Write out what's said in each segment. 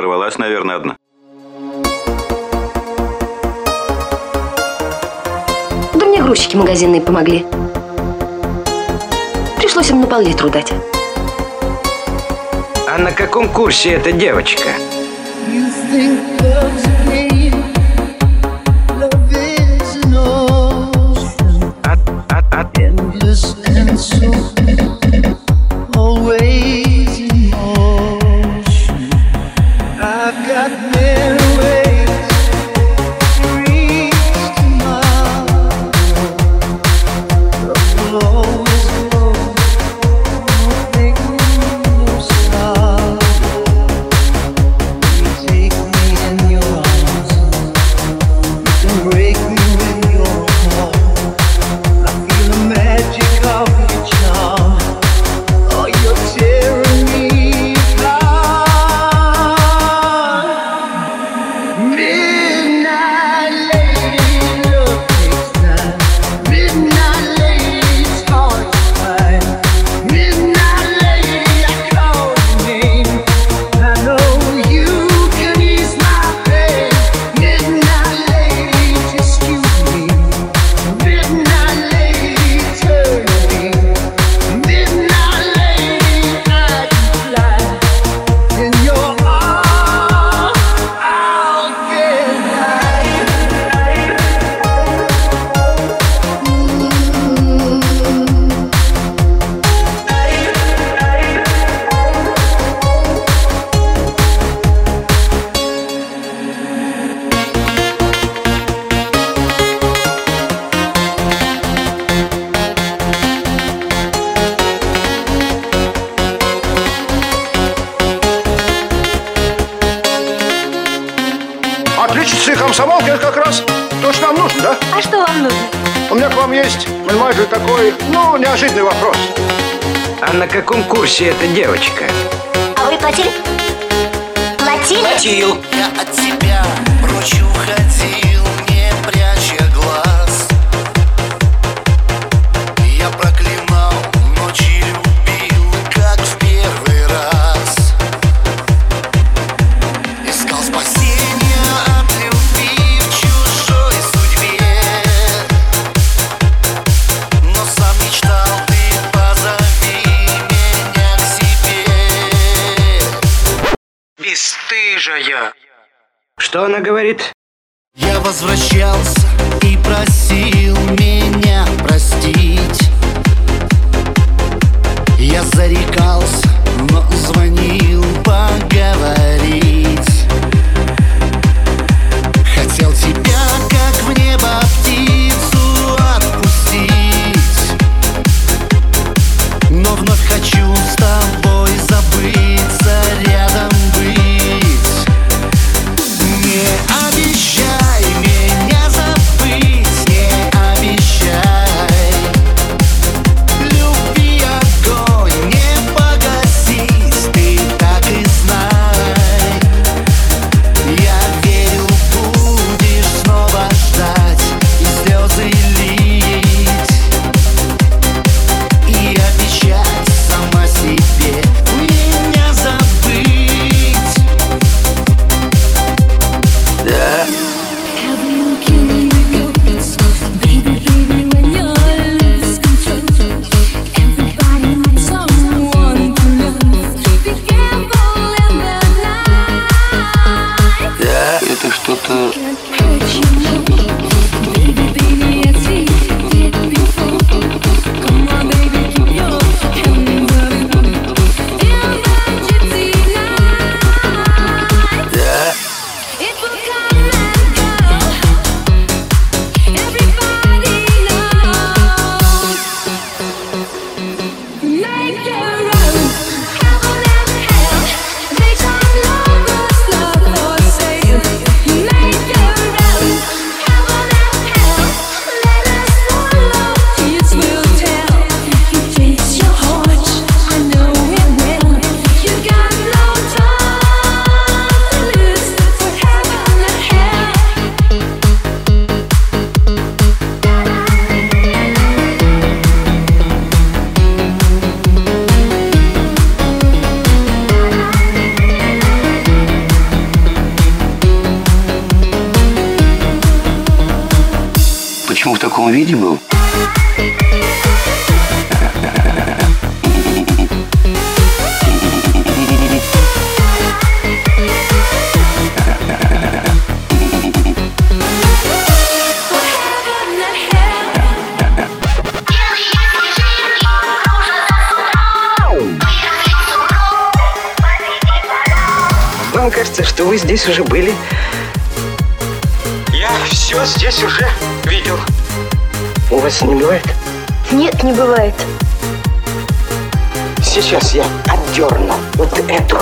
Дорвалась, наверное, одна. Да мне грузчики магазинные помогли. Пришлось им на пол-литру дать. А на каком курсе эта девочка? You think Часы комсомолки – это как раз то, что нам нужно, да? А что вам нужно? У меня к вам есть, понимаете, такой, ну, неожиданный вопрос. А на каком курсе эта девочка? А вы платили? Платили? Платил. Я от тебя прочь уходил. рыжая. Что она говорит? Я возвращался и просил меня простить. По-видимому. Вам кажется, что вы здесь уже были? Я все здесь уже видел. У вас не бывает? Нет, не бывает. Сейчас я отдерну вот эту.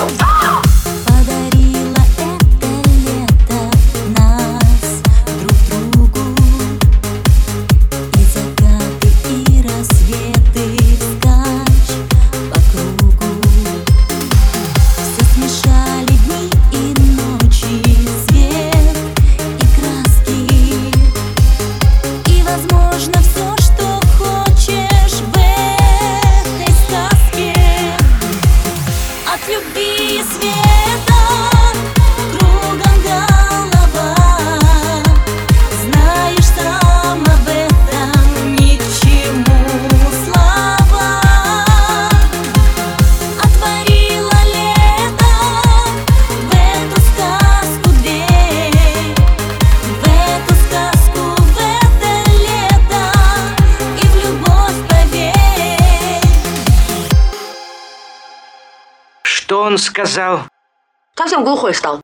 Что он сказал? Совсем глухой стал.